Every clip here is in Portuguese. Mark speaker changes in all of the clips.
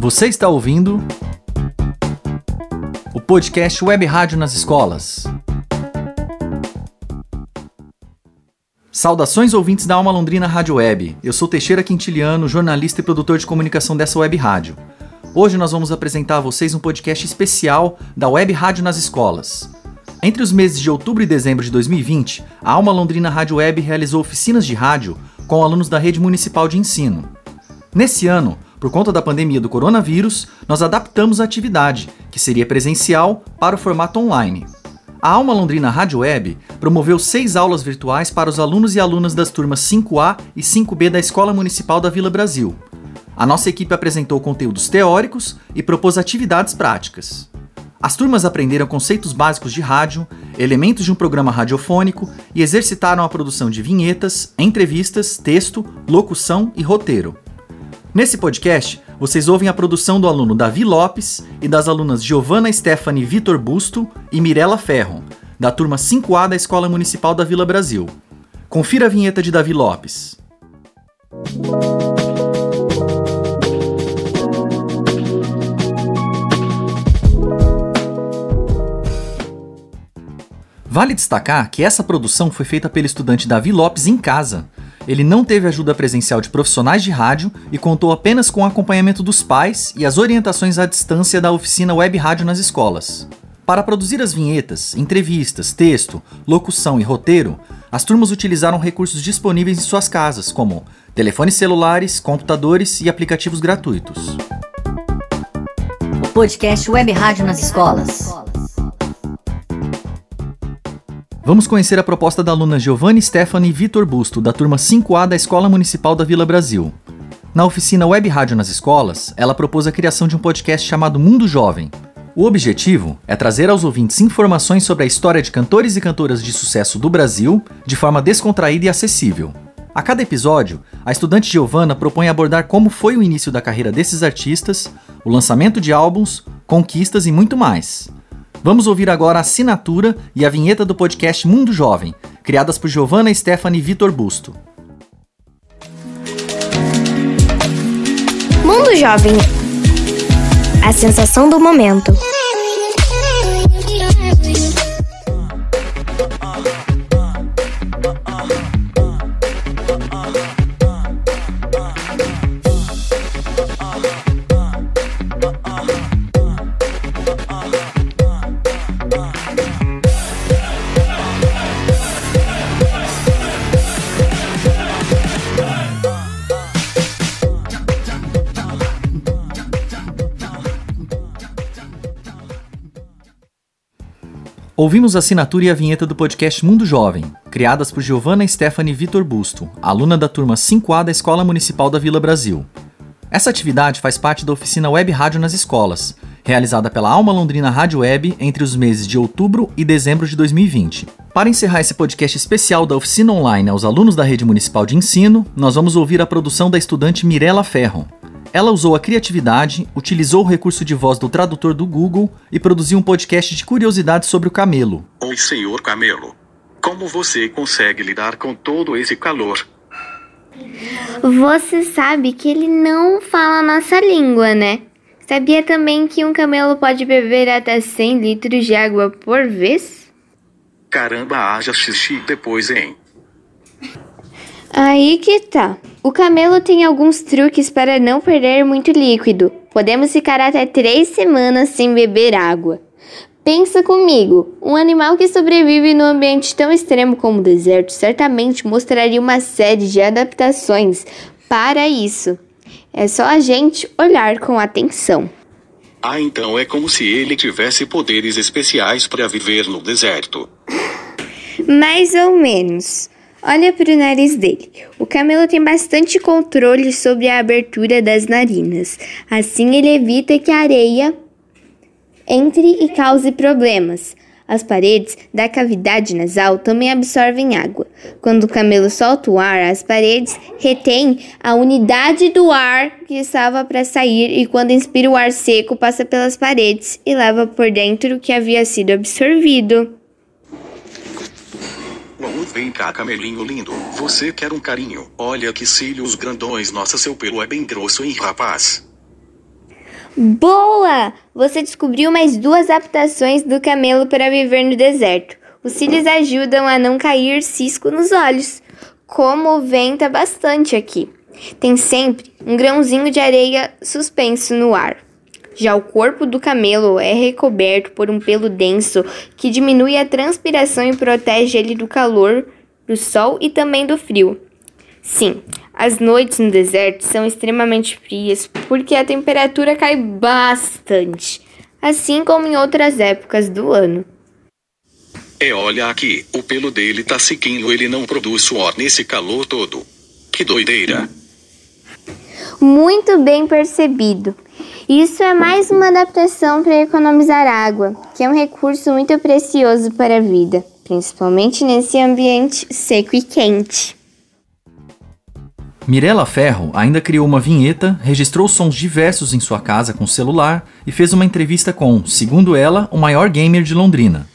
Speaker 1: Você está ouvindo o podcast Web Rádio nas Escolas. Saudações ouvintes da Alma Londrina Rádio Web. Eu sou Teixeira Quintiliano, jornalista e produtor de comunicação dessa web rádio. Hoje nós vamos apresentar a vocês um podcast especial da Web Rádio nas Escolas. Entre os meses de outubro e dezembro de 2020, a Alma Londrina Rádio Web realizou oficinas de rádio com alunos da rede municipal de ensino. Nesse ano, por conta da pandemia do coronavírus, nós adaptamos a atividade, que seria presencial, para o formato online. A Alma Londrina Rádio Web promoveu seis aulas virtuais para os alunos e alunas das turmas 5A e 5B da Escola Municipal da Vila Brasil. A nossa equipe apresentou conteúdos teóricos e propôs atividades práticas. As turmas aprenderam conceitos básicos de rádio, elementos de um programa radiofônico e exercitaram a produção de vinhetas, entrevistas, texto, locução e roteiro. Nesse podcast, vocês ouvem a produção do aluno Davi Lopes e das alunas Giovanna Stephanie Vitor Busto e Mirella Ferro, da turma 5A da Escola Municipal da Vila Brasil. Confira a vinheta de Davi Lopes. Vale destacar que essa produção foi feita pelo estudante Davi Lopes em casa. Ele não teve ajuda presencial de profissionais de rádio e contou apenas com o acompanhamento dos pais e as orientações à distância da oficina Web Rádio nas escolas. Para produzir as vinhetas, entrevistas, texto, locução e roteiro, as turmas utilizaram recursos disponíveis em suas casas, como telefones celulares, computadores e aplicativos gratuitos.
Speaker 2: O podcast Web Rádio nas escolas.
Speaker 1: Vamos conhecer a proposta da aluna Giovanni Stephanie Vitor Busto, da turma 5A da Escola Municipal da Vila Brasil. Na oficina Web Rádio nas Escolas, ela propôs a criação de um podcast chamado Mundo Jovem. O objetivo é trazer aos ouvintes informações sobre a história de cantores e cantoras de sucesso do Brasil de forma descontraída e acessível. A cada episódio, a estudante Giovanna propõe abordar como foi o início da carreira desses artistas, o lançamento de álbuns, conquistas e muito mais. Vamos ouvir agora a assinatura e a vinheta do podcast Mundo Jovem, criadas por Giovanna Stephanie Vitor Busto.
Speaker 3: Mundo Jovem. A sensação do momento.
Speaker 1: Ouvimos a assinatura e a vinheta do podcast Mundo Jovem, criadas por Giovanna Stephanie Vitor Busto, aluna da turma 5A da Escola Municipal da Vila Brasil. Essa atividade faz parte da oficina Web Rádio nas escolas, realizada pela Alma Londrina Rádio Web entre os meses de outubro e dezembro de 2020. Para encerrar esse podcast especial da oficina online aos alunos da rede municipal de ensino, nós vamos ouvir a produção da estudante Mirella Ferro, ela usou a criatividade, utilizou o recurso de voz do tradutor do Google e produziu um podcast de curiosidades sobre o camelo.
Speaker 4: Oi, senhor camelo. Como você consegue lidar com todo esse calor?
Speaker 5: Você sabe que ele não fala a nossa língua, né? Sabia também que um camelo pode beber até 100 litros de água por vez?
Speaker 4: Caramba, haja xixi depois, hein?
Speaker 5: Aí que tá. O camelo tem alguns truques para não perder muito líquido. Podemos ficar até três semanas sem beber água. Pensa comigo, um animal que sobrevive num ambiente tão extremo como o deserto certamente mostraria uma série de adaptações para isso. É só a gente olhar com atenção.
Speaker 4: Ah, então é como se ele tivesse poderes especiais para viver no deserto.
Speaker 5: Mais ou menos. Olha para o nariz dele. O camelo tem bastante controle sobre a abertura das narinas. Assim, ele evita que a areia entre e cause problemas. As paredes da cavidade nasal também absorvem água. Quando o camelo solta o ar, as paredes retêm a unidade do ar que estava para sair e quando inspira o ar seco, passa pelas paredes e leva por dentro o que havia sido absorvido.
Speaker 4: Vamos, vem cá, camelinho lindo. Você quer um carinho? Olha que cílios grandões. Nossa, seu pelo é bem grosso, hein, rapaz?
Speaker 5: Boa! Você descobriu mais duas adaptações do camelo para viver no deserto. Os cílios ajudam a não cair cisco nos olhos, como venta bastante aqui. Tem sempre um grãozinho de areia suspenso no ar. Já o corpo do camelo é recoberto por um pelo denso que diminui a transpiração e protege ele do calor, do sol e também do frio. Sim, as noites no deserto são extremamente frias porque a temperatura cai bastante, assim como em outras épocas do ano.
Speaker 4: É, olha aqui, o pelo dele tá sequinho, ele não produz suor nesse calor todo. Que doideira.
Speaker 5: Muito bem percebido. Isso é mais uma adaptação para economizar água, que é um recurso muito precioso para a vida, principalmente nesse ambiente seco e quente.
Speaker 1: Mirella Ferro ainda criou uma vinheta, registrou sons diversos em sua casa com celular e fez uma entrevista com, segundo ela, o maior gamer de Londrina.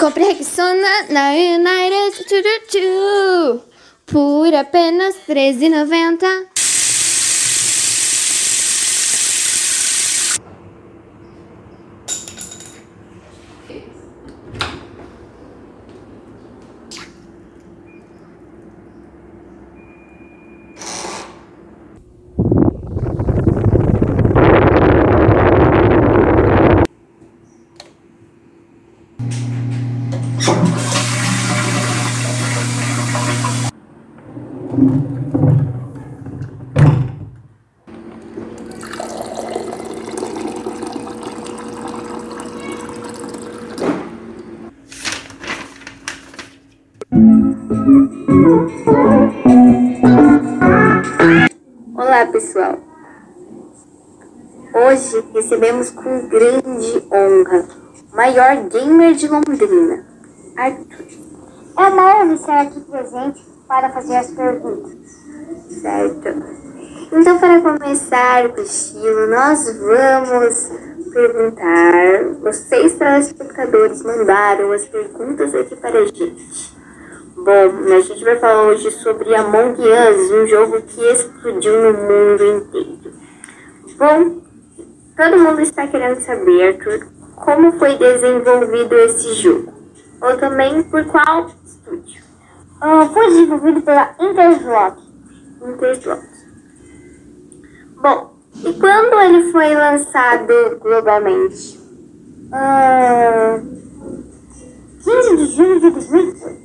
Speaker 5: Compre Rexona na United Tututu por apenas R$13,90. Olá, pessoal. Hoje recebemos com grande honra o maior gamer de Londrina, Arthur.
Speaker 6: É uma honra estar aqui presente para fazer as perguntas.
Speaker 5: Certo. Então, para começar o estilo, nós vamos perguntar. Vocês, telespectadores, mandaram as perguntas aqui para a gente. Bom, a gente vai falar hoje sobre Among Us, um jogo que explodiu no mundo inteiro. Bom, todo mundo está querendo saber, Arthur, como foi desenvolvido esse jogo? Ou também por qual estúdio?
Speaker 6: Ah, foi desenvolvido pela Interslock.
Speaker 5: Interslock. Bom, e quando ele foi lançado globalmente?
Speaker 6: Ah, 15 de junho de 2018.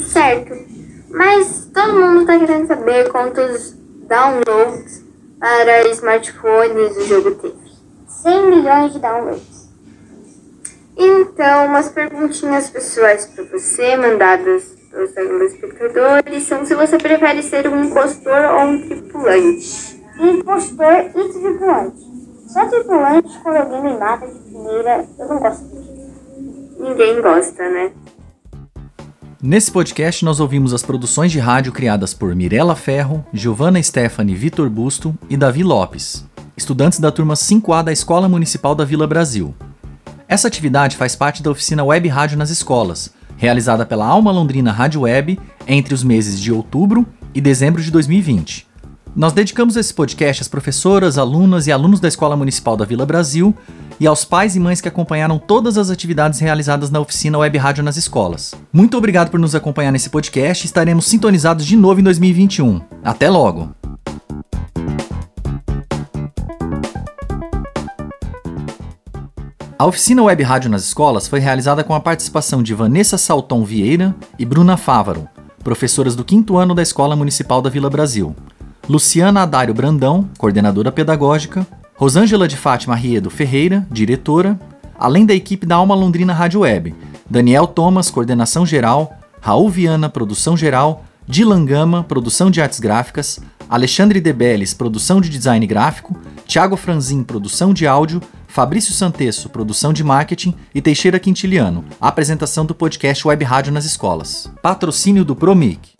Speaker 5: Certo. Mas todo mundo está querendo saber quantos downloads para smartphones o jogo teve.
Speaker 6: 100 milhões de downloads.
Speaker 5: Então, umas perguntinhas pessoais para você, mandadas pelos telespectadores, são se você prefere ser um impostor ou um tripulante.
Speaker 6: Impostor e tripulante. Só tripulante, quando alguém me mata de primeira, eu não gosto disso.
Speaker 5: Ninguém gosta, né?
Speaker 1: Nesse podcast, nós ouvimos as produções de rádio criadas por Mirella Ferro, Giovanna Stephanie Vitor Busto e Davi Lopes, estudantes da turma 5A da Escola Municipal da Vila Brasil. Essa atividade faz parte da oficina Web Rádio nas escolas, realizada pela Alma Londrina Rádio Web entre os meses de outubro e dezembro de 2020. Nós dedicamos esse podcast às professoras, alunas e alunos da Escola Municipal da Vila Brasil e aos pais e mães que acompanharam todas as atividades realizadas na oficina Web Rádio nas escolas. Muito obrigado por nos acompanhar nesse podcast estaremos sintonizados de novo em 2021. Até logo! A oficina Web Rádio nas escolas foi realizada com a participação de Vanessa Salton Vieira e Bruna Fávaro, professoras do quinto ano da Escola Municipal da Vila Brasil. Luciana Adário Brandão, coordenadora pedagógica, Rosângela de Fátima Riedo Ferreira, diretora, além da equipe da Alma Londrina Rádio Web, Daniel Thomas, coordenação geral, Raul Viana, produção geral, Dilan Gama, produção de artes gráficas, Alexandre Debeles, produção de design gráfico, Thiago Franzin, produção de áudio, Fabrício Santesso, produção de marketing e Teixeira Quintiliano, apresentação do podcast Web Rádio nas escolas. Patrocínio do Promic.